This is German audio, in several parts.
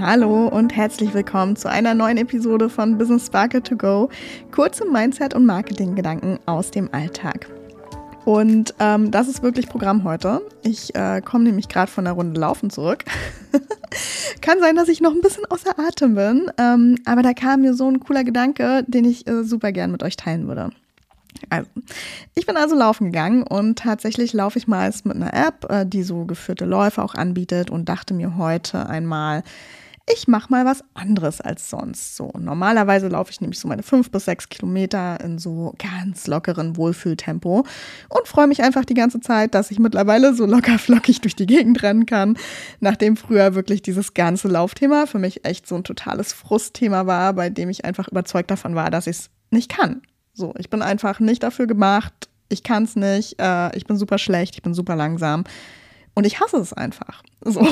Hallo und herzlich willkommen zu einer neuen Episode von Business Sparkle to Go. Kurze Mindset- und Marketing-Gedanken aus dem Alltag. Und ähm, das ist wirklich Programm heute. Ich äh, komme nämlich gerade von der Runde Laufen zurück. Kann sein, dass ich noch ein bisschen außer Atem bin, ähm, aber da kam mir so ein cooler Gedanke, den ich äh, super gern mit euch teilen würde. Also, ich bin also laufen gegangen und tatsächlich laufe ich meist mit einer App, äh, die so geführte Läufe auch anbietet und dachte mir heute einmal, ich mache mal was anderes als sonst. So normalerweise laufe ich nämlich so meine fünf bis sechs Kilometer in so ganz lockeren Wohlfühltempo und freue mich einfach die ganze Zeit, dass ich mittlerweile so locker flockig durch die Gegend rennen kann, nachdem früher wirklich dieses ganze Laufthema für mich echt so ein totales Frustthema war, bei dem ich einfach überzeugt davon war, dass ich es nicht kann. So, ich bin einfach nicht dafür gemacht. Ich kann es nicht. Äh, ich bin super schlecht. Ich bin super langsam. Und ich hasse es einfach. So.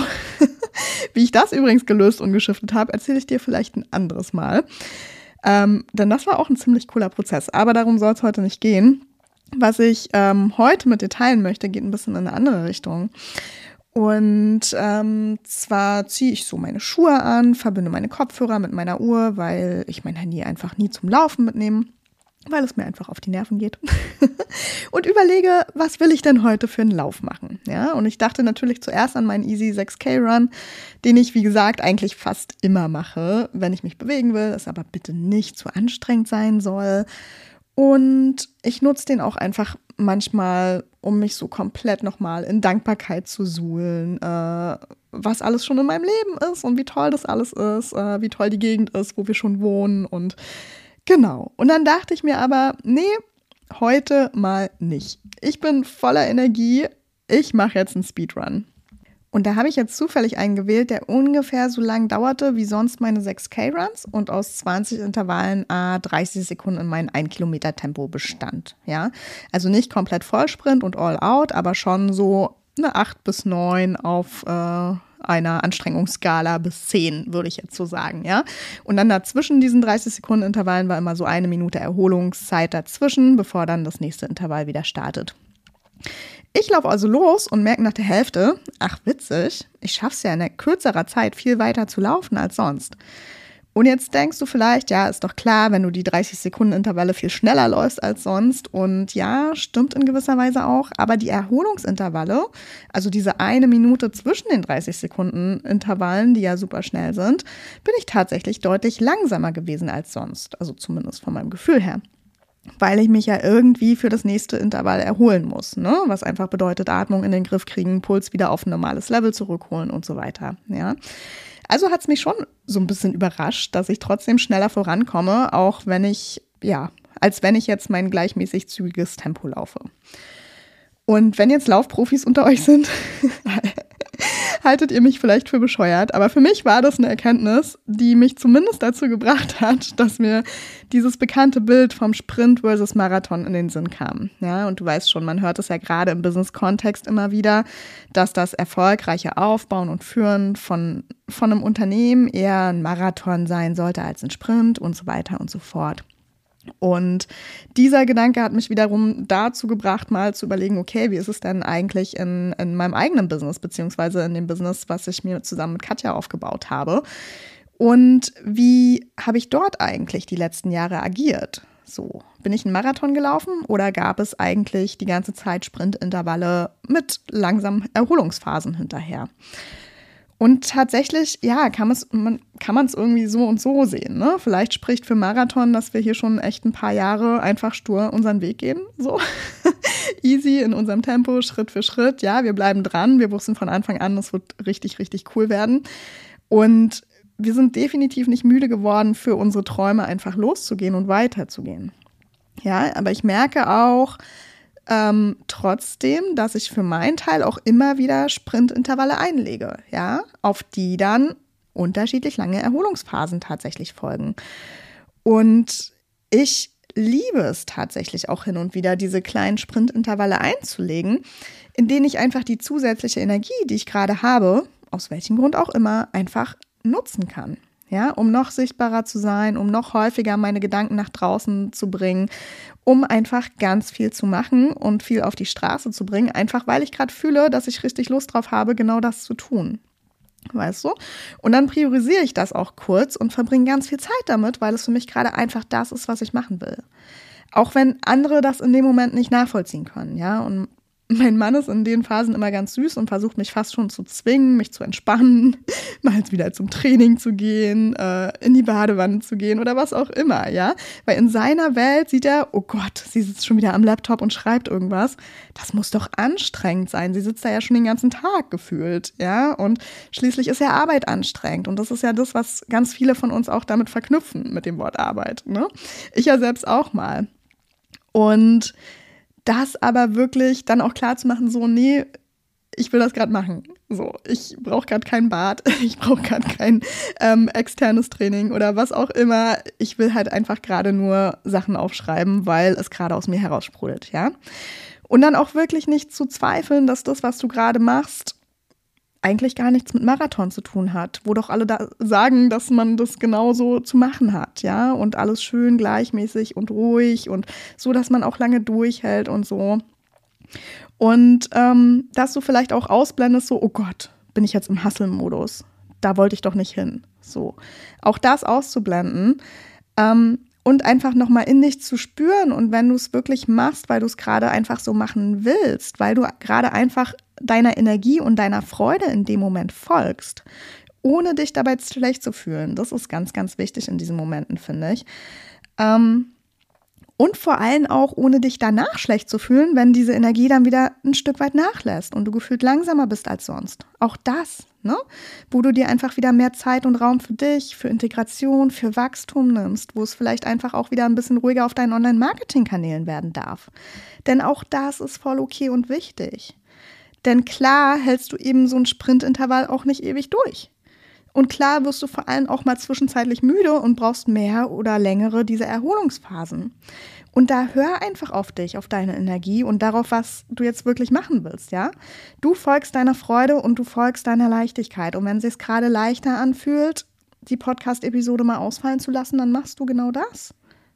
Wie ich das übrigens gelöst und geschiftet habe, erzähle ich dir vielleicht ein anderes Mal. Ähm, denn das war auch ein ziemlich cooler Prozess. Aber darum soll es heute nicht gehen. Was ich ähm, heute mit dir teilen möchte, geht ein bisschen in eine andere Richtung. Und ähm, zwar ziehe ich so meine Schuhe an, verbinde meine Kopfhörer mit meiner Uhr, weil ich mein Handy einfach nie zum Laufen mitnehme weil es mir einfach auf die Nerven geht. und überlege, was will ich denn heute für einen Lauf machen? Ja, und ich dachte natürlich zuerst an meinen Easy 6K Run, den ich, wie gesagt, eigentlich fast immer mache, wenn ich mich bewegen will, es aber bitte nicht zu anstrengend sein soll. Und ich nutze den auch einfach manchmal, um mich so komplett nochmal in Dankbarkeit zu suhlen, äh, was alles schon in meinem Leben ist und wie toll das alles ist, äh, wie toll die Gegend ist, wo wir schon wohnen und Genau. Und dann dachte ich mir aber, nee, heute mal nicht. Ich bin voller Energie. Ich mache jetzt einen Speedrun. Und da habe ich jetzt zufällig einen gewählt, der ungefähr so lang dauerte wie sonst meine 6K-Runs und aus 20 Intervallen a 30 Sekunden in mein 1 Kilometer Tempo bestand. Ja, also nicht komplett Vollsprint und All Out, aber schon so eine 8 bis 9 auf äh, einer Anstrengungsskala bis 10, würde ich jetzt so sagen, ja. Und dann dazwischen diesen 30 Sekunden Intervallen war immer so eine Minute Erholungszeit dazwischen, bevor dann das nächste Intervall wieder startet. Ich laufe also los und merke nach der Hälfte, ach witzig, ich schaffe es ja in kürzerer Zeit viel weiter zu laufen als sonst. Und jetzt denkst du vielleicht, ja, ist doch klar, wenn du die 30 Sekunden Intervalle viel schneller läufst als sonst. Und ja, stimmt in gewisser Weise auch. Aber die Erholungsintervalle, also diese eine Minute zwischen den 30 Sekunden Intervallen, die ja super schnell sind, bin ich tatsächlich deutlich langsamer gewesen als sonst. Also zumindest von meinem Gefühl her. Weil ich mich ja irgendwie für das nächste Intervall erholen muss, ne? Was einfach bedeutet, Atmung in den Griff kriegen, Puls wieder auf ein normales Level zurückholen und so weiter. Ja. Also hat es mich schon so ein bisschen überrascht, dass ich trotzdem schneller vorankomme, auch wenn ich, ja, als wenn ich jetzt mein gleichmäßig zügiges Tempo laufe. Und wenn jetzt Laufprofis unter euch sind, haltet ihr mich vielleicht für bescheuert, aber für mich war das eine Erkenntnis, die mich zumindest dazu gebracht hat, dass mir dieses bekannte Bild vom Sprint versus Marathon in den Sinn kam. Ja, und du weißt schon, man hört es ja gerade im Business-Kontext immer wieder, dass das erfolgreiche Aufbauen und Führen von, von einem Unternehmen eher ein Marathon sein sollte als ein Sprint und so weiter und so fort. Und dieser Gedanke hat mich wiederum dazu gebracht, mal zu überlegen, okay, wie ist es denn eigentlich in, in meinem eigenen Business, beziehungsweise in dem Business, was ich mir zusammen mit Katja aufgebaut habe. Und wie habe ich dort eigentlich die letzten Jahre agiert? So, bin ich einen Marathon gelaufen oder gab es eigentlich die ganze Zeit Sprintintervalle mit langsamen Erholungsphasen hinterher? Und tatsächlich, ja, kann man kann es irgendwie so und so sehen. Ne? Vielleicht spricht für Marathon, dass wir hier schon echt ein paar Jahre einfach stur unseren Weg gehen. So easy in unserem Tempo, Schritt für Schritt. Ja, wir bleiben dran. Wir wussten von Anfang an, das wird richtig, richtig cool werden. Und wir sind definitiv nicht müde geworden, für unsere Träume einfach loszugehen und weiterzugehen. Ja, aber ich merke auch, ähm, trotzdem, dass ich für meinen Teil auch immer wieder Sprintintervalle einlege, ja, auf die dann unterschiedlich lange Erholungsphasen tatsächlich folgen. Und ich liebe es tatsächlich auch hin und wieder, diese kleinen Sprintintervalle einzulegen, in denen ich einfach die zusätzliche Energie, die ich gerade habe, aus welchem Grund auch immer, einfach nutzen kann ja, um noch sichtbarer zu sein, um noch häufiger meine Gedanken nach draußen zu bringen, um einfach ganz viel zu machen und viel auf die Straße zu bringen, einfach weil ich gerade fühle, dass ich richtig Lust drauf habe, genau das zu tun. Weißt du? Und dann priorisiere ich das auch kurz und verbringe ganz viel Zeit damit, weil es für mich gerade einfach das ist, was ich machen will. Auch wenn andere das in dem Moment nicht nachvollziehen können, ja. Und mein Mann ist in den Phasen immer ganz süß und versucht mich fast schon zu zwingen, mich zu entspannen, mal wieder zum Training zu gehen, äh, in die Badewanne zu gehen oder was auch immer, ja. Weil in seiner Welt sieht er, oh Gott, sie sitzt schon wieder am Laptop und schreibt irgendwas. Das muss doch anstrengend sein. Sie sitzt da ja schon den ganzen Tag gefühlt, ja. Und schließlich ist ja Arbeit anstrengend. Und das ist ja das, was ganz viele von uns auch damit verknüpfen, mit dem Wort Arbeit. Ne? Ich ja selbst auch mal. Und das aber wirklich dann auch klar zu machen, so, nee, ich will das gerade machen. So, ich brauche gerade kein Bad, ich brauche gerade kein ähm, externes Training oder was auch immer. Ich will halt einfach gerade nur Sachen aufschreiben, weil es gerade aus mir heraussprudelt, ja. Und dann auch wirklich nicht zu zweifeln, dass das, was du gerade machst, eigentlich gar nichts mit Marathon zu tun hat, wo doch alle da sagen, dass man das genauso zu machen hat, ja, und alles schön gleichmäßig und ruhig und so, dass man auch lange durchhält und so. Und ähm, dass du vielleicht auch ausblendest, so, oh Gott, bin ich jetzt im Hustle-Modus? Da wollte ich doch nicht hin. So. Auch das auszublenden. Ähm, und einfach nochmal in dich zu spüren und wenn du es wirklich machst, weil du es gerade einfach so machen willst, weil du gerade einfach deiner Energie und deiner Freude in dem Moment folgst, ohne dich dabei schlecht zu fühlen. Das ist ganz, ganz wichtig in diesen Momenten, finde ich. Ähm, und vor allem auch, ohne dich danach schlecht zu fühlen, wenn diese Energie dann wieder ein Stück weit nachlässt und du gefühlt langsamer bist als sonst. Auch das, ne? Wo du dir einfach wieder mehr Zeit und Raum für dich, für Integration, für Wachstum nimmst, wo es vielleicht einfach auch wieder ein bisschen ruhiger auf deinen Online-Marketing-Kanälen werden darf. Denn auch das ist voll okay und wichtig. Denn klar hältst du eben so ein Sprintintervall auch nicht ewig durch. Und klar wirst du vor allem auch mal zwischenzeitlich müde und brauchst mehr oder längere diese Erholungsphasen. Und da hör einfach auf dich, auf deine Energie und darauf, was du jetzt wirklich machen willst, ja? Du folgst deiner Freude und du folgst deiner Leichtigkeit. Und wenn es sich gerade leichter anfühlt, die Podcast-Episode mal ausfallen zu lassen, dann machst du genau das.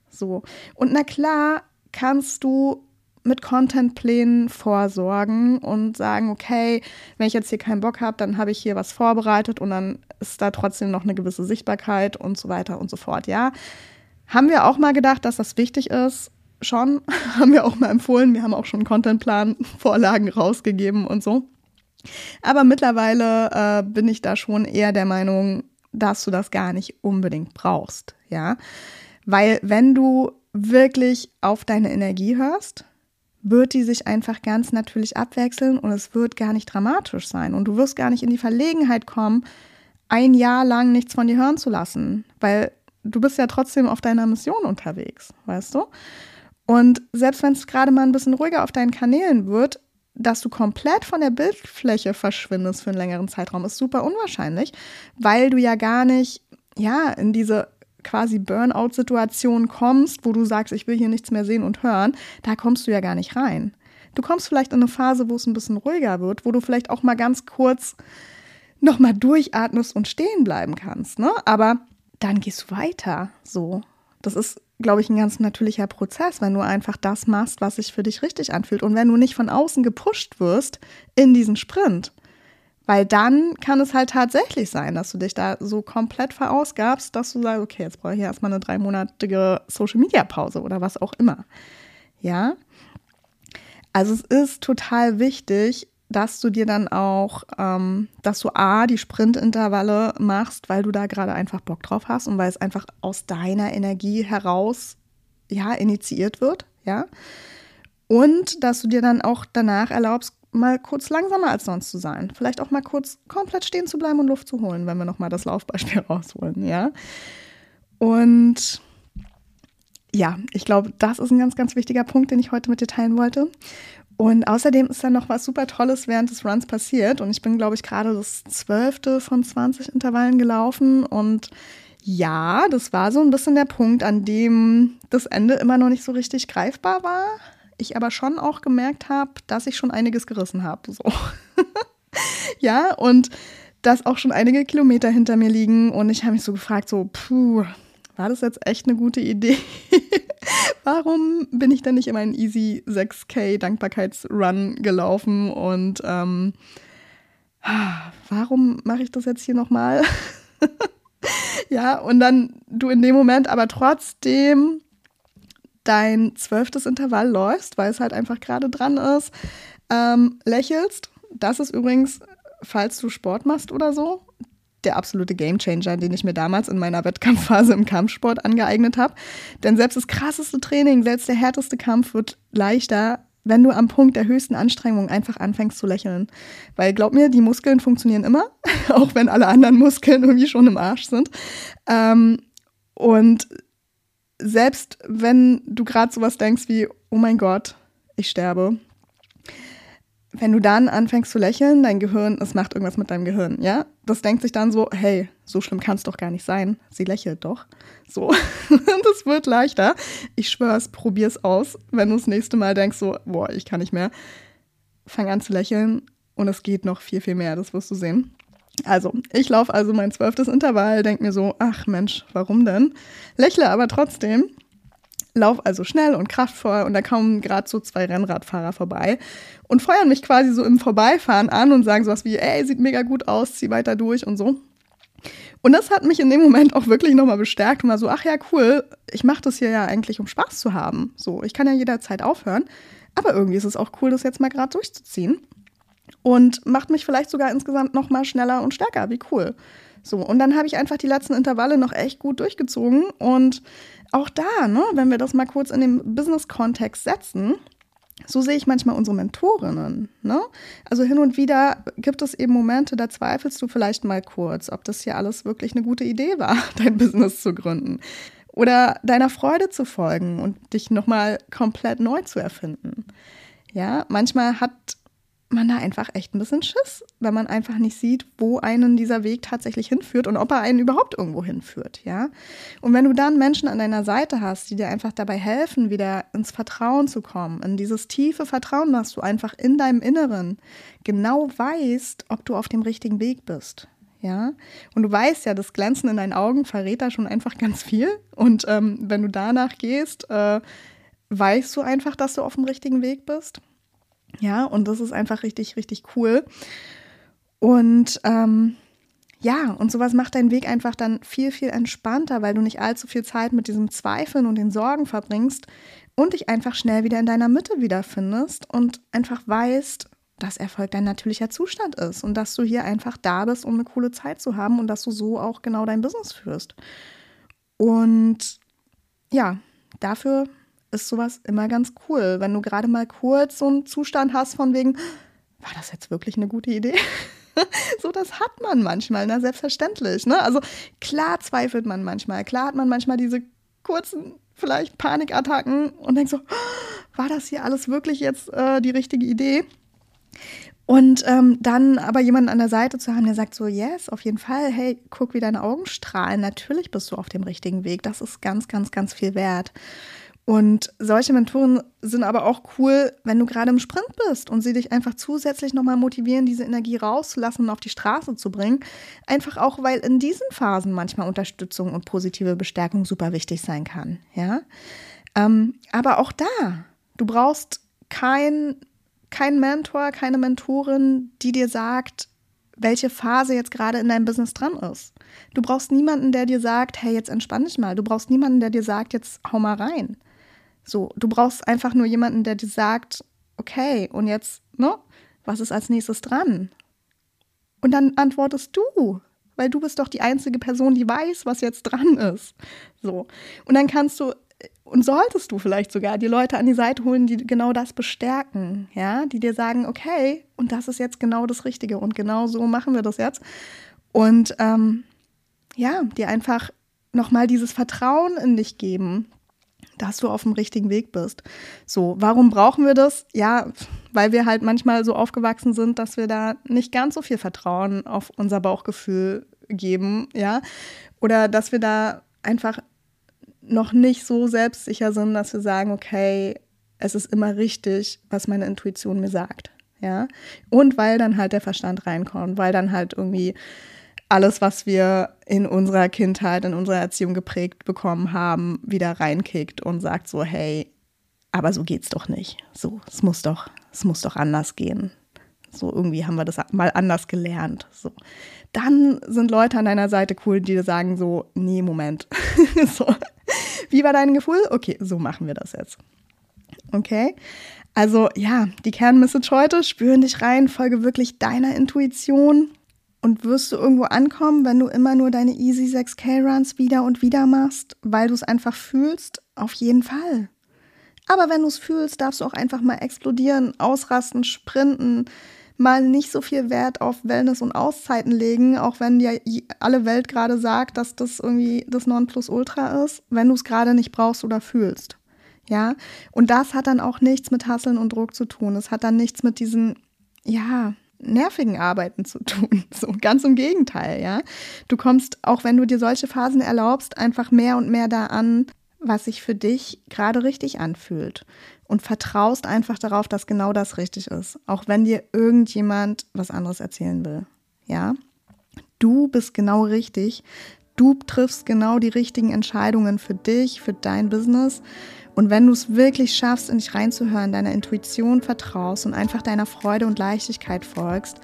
So. Und na klar kannst du mit Contentplänen vorsorgen und sagen, okay, wenn ich jetzt hier keinen Bock habe, dann habe ich hier was vorbereitet und dann ist da trotzdem noch eine gewisse Sichtbarkeit und so weiter und so fort. Ja, haben wir auch mal gedacht, dass das wichtig ist. Schon, haben wir auch mal empfohlen. Wir haben auch schon Contentplan, Vorlagen rausgegeben und so. Aber mittlerweile äh, bin ich da schon eher der Meinung, dass du das gar nicht unbedingt brauchst. Ja, weil wenn du wirklich auf deine Energie hörst, wird die sich einfach ganz natürlich abwechseln und es wird gar nicht dramatisch sein. Und du wirst gar nicht in die Verlegenheit kommen, ein Jahr lang nichts von dir hören zu lassen, weil du bist ja trotzdem auf deiner Mission unterwegs, weißt du? Und selbst wenn es gerade mal ein bisschen ruhiger auf deinen Kanälen wird, dass du komplett von der Bildfläche verschwindest für einen längeren Zeitraum, ist super unwahrscheinlich, weil du ja gar nicht, ja, in diese quasi Burnout-Situation kommst, wo du sagst, ich will hier nichts mehr sehen und hören, da kommst du ja gar nicht rein. Du kommst vielleicht in eine Phase, wo es ein bisschen ruhiger wird, wo du vielleicht auch mal ganz kurz nochmal durchatmest und stehen bleiben kannst. Ne? Aber dann gehst du weiter. So. Das ist, glaube ich, ein ganz natürlicher Prozess, wenn du einfach das machst, was sich für dich richtig anfühlt. Und wenn du nicht von außen gepusht wirst in diesen Sprint. Weil dann kann es halt tatsächlich sein, dass du dich da so komplett verausgabst, dass du sagst, okay, jetzt brauche ich erstmal eine dreimonatige Social-Media-Pause oder was auch immer. Ja. Also es ist total wichtig, dass du dir dann auch, ähm, dass du A, die Sprintintervalle machst, weil du da gerade einfach Bock drauf hast und weil es einfach aus deiner Energie heraus, ja, initiiert wird, ja. Und dass du dir dann auch danach erlaubst, mal kurz langsamer als sonst zu sein. Vielleicht auch mal kurz komplett stehen zu bleiben und Luft zu holen, wenn wir nochmal das Laufbeispiel rausholen, ja. Und ja, ich glaube, das ist ein ganz, ganz wichtiger Punkt, den ich heute mit dir teilen wollte. Und außerdem ist da noch was super Tolles während des Runs passiert. Und ich bin, glaube ich, gerade das zwölfte von 20 Intervallen gelaufen. Und ja, das war so ein bisschen der Punkt, an dem das Ende immer noch nicht so richtig greifbar war ich aber schon auch gemerkt habe, dass ich schon einiges gerissen habe. So. ja, und dass auch schon einige Kilometer hinter mir liegen. Und ich habe mich so gefragt, so, puh, war das jetzt echt eine gute Idee? Warum bin ich denn nicht in meinen Easy 6K Dankbarkeitsrun gelaufen? Und ähm, warum mache ich das jetzt hier nochmal? ja, und dann du in dem Moment aber trotzdem dein zwölftes Intervall läufst, weil es halt einfach gerade dran ist, ähm, lächelst. Das ist übrigens, falls du Sport machst oder so, der absolute Gamechanger, den ich mir damals in meiner Wettkampfphase im Kampfsport angeeignet habe. Denn selbst das krasseste Training, selbst der härteste Kampf wird leichter, wenn du am Punkt der höchsten Anstrengung einfach anfängst zu lächeln. Weil glaub mir, die Muskeln funktionieren immer, auch wenn alle anderen Muskeln irgendwie schon im Arsch sind. Ähm, und selbst wenn du gerade sowas denkst wie, oh mein Gott, ich sterbe, wenn du dann anfängst zu lächeln, dein Gehirn, es macht irgendwas mit deinem Gehirn, ja? Das denkt sich dann so, hey, so schlimm kann es doch gar nicht sein. Sie lächelt doch. So, das wird leichter. Ich schwör's, probier's aus. Wenn du das nächste Mal denkst so, boah, ich kann nicht mehr, fang an zu lächeln und es geht noch viel, viel mehr, das wirst du sehen. Also, ich laufe also mein zwölftes Intervall, denk mir so, ach Mensch, warum denn? Lächle aber trotzdem Lauf also schnell und kraftvoll und da kommen gerade so zwei Rennradfahrer vorbei und feuern mich quasi so im Vorbeifahren an und sagen sowas wie, ey, sieht mega gut aus, zieh weiter durch und so. Und das hat mich in dem Moment auch wirklich nochmal bestärkt und war so, ach ja, cool, ich mache das hier ja eigentlich, um Spaß zu haben. So, ich kann ja jederzeit aufhören, aber irgendwie ist es auch cool, das jetzt mal gerade durchzuziehen und macht mich vielleicht sogar insgesamt nochmal schneller und stärker. Wie cool. So, und dann habe ich einfach die letzten Intervalle noch echt gut durchgezogen und auch da, ne, wenn wir das mal kurz in den Business-Kontext setzen, so sehe ich manchmal unsere Mentorinnen. Ne? Also hin und wieder gibt es eben Momente, da zweifelst du vielleicht mal kurz, ob das hier alles wirklich eine gute Idee war, dein Business zu gründen. Oder deiner Freude zu folgen und dich nochmal komplett neu zu erfinden. Ja, manchmal hat man da einfach echt ein bisschen Schiss, wenn man einfach nicht sieht, wo einen dieser Weg tatsächlich hinführt und ob er einen überhaupt irgendwo hinführt, ja. Und wenn du dann Menschen an deiner Seite hast, die dir einfach dabei helfen, wieder ins Vertrauen zu kommen, in dieses tiefe Vertrauen, dass du einfach in deinem Inneren genau weißt, ob du auf dem richtigen Weg bist, ja. Und du weißt ja, das Glänzen in deinen Augen verrät da schon einfach ganz viel. Und ähm, wenn du danach gehst, äh, weißt du einfach, dass du auf dem richtigen Weg bist. Ja, und das ist einfach richtig, richtig cool. Und ähm, ja, und sowas macht deinen Weg einfach dann viel, viel entspannter, weil du nicht allzu viel Zeit mit diesem Zweifeln und den Sorgen verbringst und dich einfach schnell wieder in deiner Mitte wiederfindest und einfach weißt, dass Erfolg dein natürlicher Zustand ist und dass du hier einfach da bist, um eine coole Zeit zu haben und dass du so auch genau dein Business führst. Und ja, dafür ist sowas immer ganz cool, wenn du gerade mal kurz so einen Zustand hast von wegen, war das jetzt wirklich eine gute Idee? so, das hat man manchmal, na, selbstverständlich. Ne? Also klar zweifelt man manchmal, klar hat man manchmal diese kurzen, vielleicht Panikattacken und denkt so, war das hier alles wirklich jetzt äh, die richtige Idee? Und ähm, dann aber jemanden an der Seite zu haben, der sagt so, yes, auf jeden Fall, hey, guck, wie deine Augen strahlen, natürlich bist du auf dem richtigen Weg. Das ist ganz, ganz, ganz viel wert. Und solche Mentoren sind aber auch cool, wenn du gerade im Sprint bist und sie dich einfach zusätzlich nochmal motivieren, diese Energie rauszulassen und auf die Straße zu bringen. Einfach auch, weil in diesen Phasen manchmal Unterstützung und positive Bestärkung super wichtig sein kann. Ja? Ähm, aber auch da, du brauchst kein, kein Mentor, keine Mentorin, die dir sagt, welche Phase jetzt gerade in deinem Business dran ist. Du brauchst niemanden, der dir sagt, hey, jetzt entspann dich mal. Du brauchst niemanden, der dir sagt, jetzt hau mal rein. So, du brauchst einfach nur jemanden, der dir sagt, okay, und jetzt, ne, was ist als nächstes dran? Und dann antwortest du, weil du bist doch die einzige Person, die weiß, was jetzt dran ist. So. Und dann kannst du und solltest du vielleicht sogar die Leute an die Seite holen, die genau das bestärken, ja, die dir sagen, okay, und das ist jetzt genau das Richtige und genau so machen wir das jetzt. Und ähm, ja, dir einfach nochmal dieses Vertrauen in dich geben, dass du auf dem richtigen Weg bist. So, warum brauchen wir das? Ja, weil wir halt manchmal so aufgewachsen sind, dass wir da nicht ganz so viel Vertrauen auf unser Bauchgefühl geben, ja, oder dass wir da einfach noch nicht so selbstsicher sind, dass wir sagen, okay, es ist immer richtig, was meine Intuition mir sagt, ja, und weil dann halt der Verstand reinkommt, weil dann halt irgendwie alles, was wir in unserer Kindheit, in unserer Erziehung geprägt bekommen haben, wieder reinkickt und sagt so, hey, aber so geht's doch nicht. So, es muss doch, es muss doch anders gehen. So irgendwie haben wir das mal anders gelernt. So. Dann sind Leute an deiner Seite cool, die dir sagen so, nee, Moment. so. Wie war dein Gefühl? Okay, so machen wir das jetzt. Okay? Also ja, die Kernmessage heute, spüren dich rein, folge wirklich deiner Intuition und wirst du irgendwo ankommen, wenn du immer nur deine Easy 6K Runs wieder und wieder machst, weil du es einfach fühlst? Auf jeden Fall. Aber wenn du es fühlst, darfst du auch einfach mal explodieren, ausrasten, sprinten, mal nicht so viel Wert auf Wellness und Auszeiten legen, auch wenn dir alle Welt gerade sagt, dass das irgendwie das Nonplusultra ist, wenn du es gerade nicht brauchst oder fühlst. Ja, und das hat dann auch nichts mit Hasseln und Druck zu tun. Es hat dann nichts mit diesen, ja, nervigen Arbeiten zu tun. So ganz im Gegenteil, ja. Du kommst, auch wenn du dir solche Phasen erlaubst, einfach mehr und mehr da an, was sich für dich gerade richtig anfühlt. Und vertraust einfach darauf, dass genau das richtig ist. Auch wenn dir irgendjemand was anderes erzählen will. Ja. Du bist genau richtig. Du triffst genau die richtigen Entscheidungen für dich, für dein Business. Und wenn du es wirklich schaffst, in dich reinzuhören, deiner Intuition vertraust und einfach deiner Freude und Leichtigkeit folgst,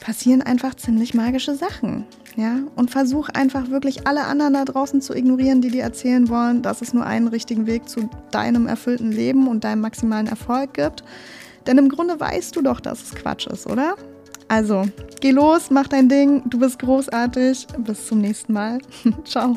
passieren einfach ziemlich magische Sachen. Ja, und versuch einfach wirklich alle anderen da draußen zu ignorieren, die dir erzählen wollen, dass es nur einen richtigen Weg zu deinem erfüllten Leben und deinem maximalen Erfolg gibt. Denn im Grunde weißt du doch, dass es Quatsch ist, oder? Also, geh los, mach dein Ding, du bist großartig. Bis zum nächsten Mal. Ciao.